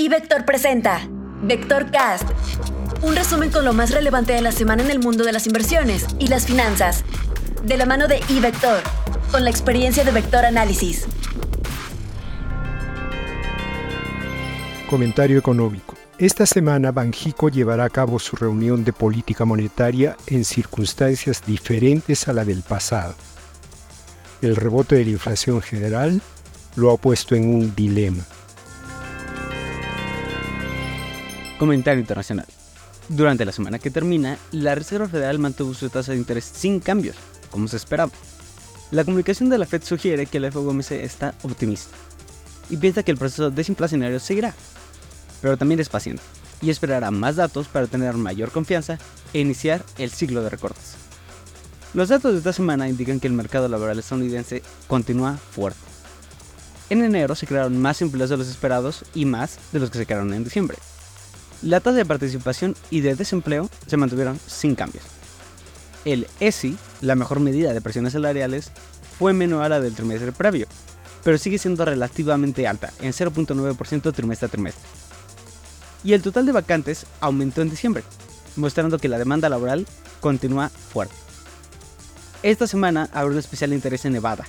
Y Vector presenta Vector Cast, un resumen con lo más relevante de la semana en el mundo de las inversiones y las finanzas, de la mano de iVector, con la experiencia de Vector Análisis. Comentario económico. Esta semana Banjico llevará a cabo su reunión de política monetaria en circunstancias diferentes a la del pasado. El rebote de la inflación general lo ha puesto en un dilema. Comentario internacional. Durante la semana que termina, la Reserva Federal mantuvo su tasa de interés sin cambios, como se esperaba. La comunicación de la Fed sugiere que la FOMC está optimista y piensa que el proceso desinflacionario seguirá, pero también es paciente y esperará más datos para tener mayor confianza e iniciar el ciclo de recortes. Los datos de esta semana indican que el mercado laboral estadounidense continúa fuerte. En enero se crearon más empleos de los esperados y más de los que se crearon en diciembre. La tasa de participación y de desempleo se mantuvieron sin cambios. El ESI, la mejor medida de presiones salariales, fue menor a la del trimestre previo, pero sigue siendo relativamente alta, en 0.9% trimestre a trimestre. Y el total de vacantes aumentó en diciembre, mostrando que la demanda laboral continúa fuerte. Esta semana habrá un especial interés en Nevada,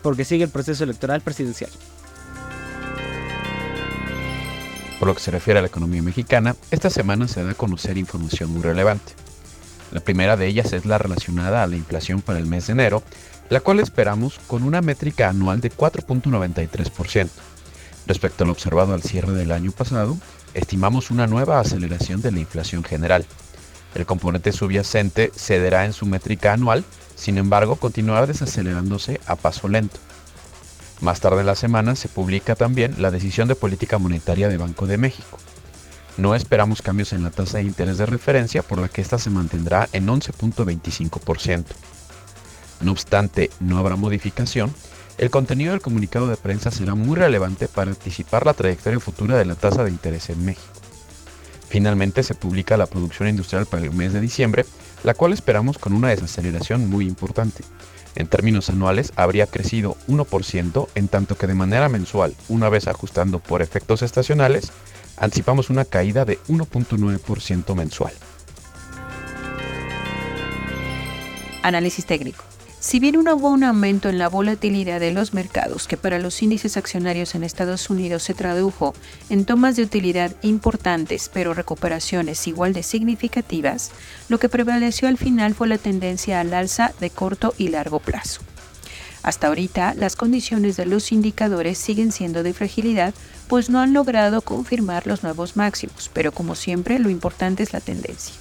porque sigue el proceso electoral presidencial. Por lo que se refiere a la economía mexicana, esta semana se da a conocer información muy relevante. La primera de ellas es la relacionada a la inflación para el mes de enero, la cual esperamos con una métrica anual de 4.93%. Respecto a lo observado al cierre del año pasado, estimamos una nueva aceleración de la inflación general, el componente subyacente cederá en su métrica anual, sin embargo continuará desacelerándose a paso lento. Más tarde en la semana se publica también la decisión de política monetaria de Banco de México. No esperamos cambios en la tasa de interés de referencia por la que ésta se mantendrá en 11.25%. No obstante, no habrá modificación, el contenido del comunicado de prensa será muy relevante para anticipar la trayectoria futura de la tasa de interés en México. Finalmente se publica la producción industrial para el mes de diciembre, la cual esperamos con una desaceleración muy importante. En términos anuales habría crecido 1%, en tanto que de manera mensual, una vez ajustando por efectos estacionales, anticipamos una caída de 1.9% mensual. Análisis técnico. Si bien hubo un aumento en la volatilidad de los mercados que para los índices accionarios en Estados Unidos se tradujo en tomas de utilidad importantes pero recuperaciones igual de significativas, lo que prevaleció al final fue la tendencia al alza de corto y largo plazo. Hasta ahorita, las condiciones de los indicadores siguen siendo de fragilidad, pues no han logrado confirmar los nuevos máximos, pero como siempre, lo importante es la tendencia.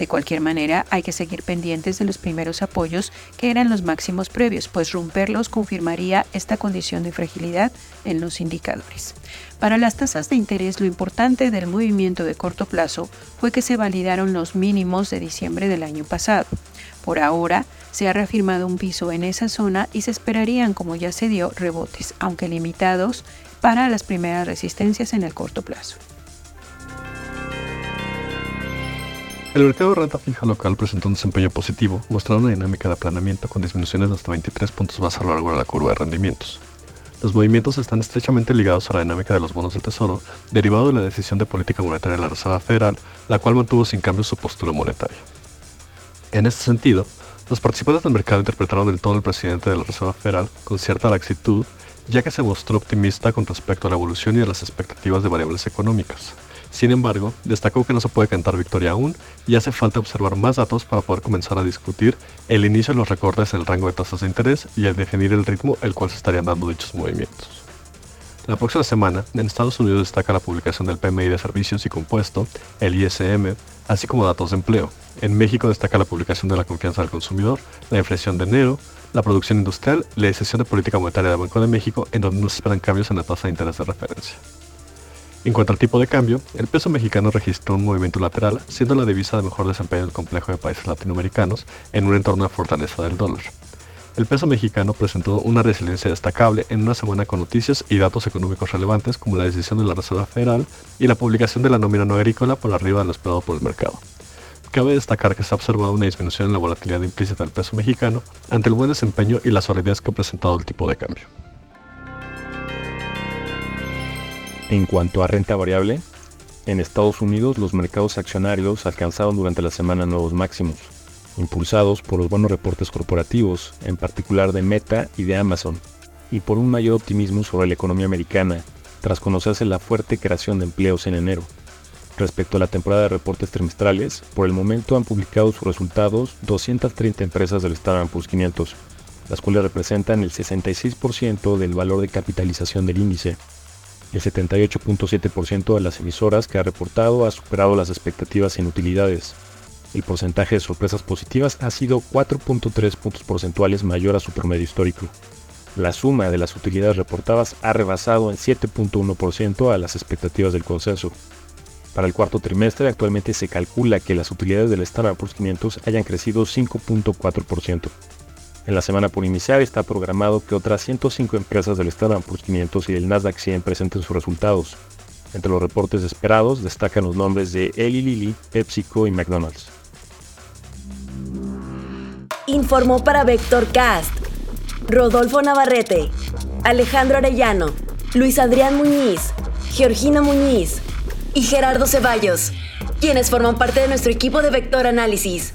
De cualquier manera, hay que seguir pendientes de los primeros apoyos que eran los máximos previos, pues romperlos confirmaría esta condición de fragilidad en los indicadores. Para las tasas de interés, lo importante del movimiento de corto plazo fue que se validaron los mínimos de diciembre del año pasado. Por ahora, se ha reafirmado un piso en esa zona y se esperarían, como ya se dio, rebotes, aunque limitados, para las primeras resistencias en el corto plazo. El mercado de renta fija local presentó un desempeño positivo, mostrando una dinámica de aplanamiento con disminuciones de hasta 23 puntos base a lo largo de la curva de rendimientos. Los movimientos están estrechamente ligados a la dinámica de los bonos del Tesoro, derivado de la decisión de política monetaria de la Reserva Federal, la cual mantuvo sin cambio su postura monetaria. En este sentido, los participantes del mercado interpretaron del todo al presidente de la Reserva Federal con cierta laxitud, ya que se mostró optimista con respecto a la evolución y a las expectativas de variables económicas, sin embargo, destacó que no se puede cantar victoria aún y hace falta observar más datos para poder comenzar a discutir el inicio de los recortes en el rango de tasas de interés y el definir el ritmo el cual se estarían dando dichos movimientos. La próxima semana, en Estados Unidos destaca la publicación del PMI de servicios y compuesto, el ISM, así como datos de empleo. En México destaca la publicación de la confianza del consumidor, la inflación de enero, la producción industrial y la decisión de política monetaria del Banco de México, en donde no se esperan cambios en la tasa de interés de referencia. En cuanto al tipo de cambio, el peso mexicano registró un movimiento lateral, siendo la divisa de mejor desempeño del complejo de países latinoamericanos en un entorno de fortaleza del dólar. El peso mexicano presentó una resiliencia destacable en una semana con noticias y datos económicos relevantes como la decisión de la Reserva Federal y la publicación de la nómina no agrícola por arriba de lo esperado por el mercado. Cabe destacar que se ha observado una disminución en la volatilidad implícita del peso mexicano ante el buen desempeño y la solidez que ha presentado el tipo de cambio. En cuanto a renta variable, en Estados Unidos los mercados accionarios alcanzaron durante la semana nuevos máximos, impulsados por los buenos reportes corporativos, en particular de Meta y de Amazon, y por un mayor optimismo sobre la economía americana, tras conocerse la fuerte creación de empleos en enero. Respecto a la temporada de reportes trimestrales, por el momento han publicado sus resultados 230 empresas del Standard Poor's 500, las cuales representan el 66% del valor de capitalización del índice. El 78.7% de las emisoras que ha reportado ha superado las expectativas en utilidades. El porcentaje de sorpresas positivas ha sido 4.3 puntos porcentuales mayor a su promedio histórico. La suma de las utilidades reportadas ha rebasado en 7.1% a las expectativas del consenso. Para el cuarto trimestre actualmente se calcula que las utilidades del Standard Poor's 500 hayan crecido 5.4%. En la semana por iniciar está programado que otras 105 empresas del Standard Poor's 500 y del Nasdaq 100 presenten sus resultados. Entre los reportes esperados destacan los nombres de Eli Lilly, PepsiCo y McDonald's. Informó para Vector Cast Rodolfo Navarrete, Alejandro Arellano, Luis Adrián Muñiz, Georgina Muñiz y Gerardo Ceballos, quienes forman parte de nuestro equipo de Vector Análisis.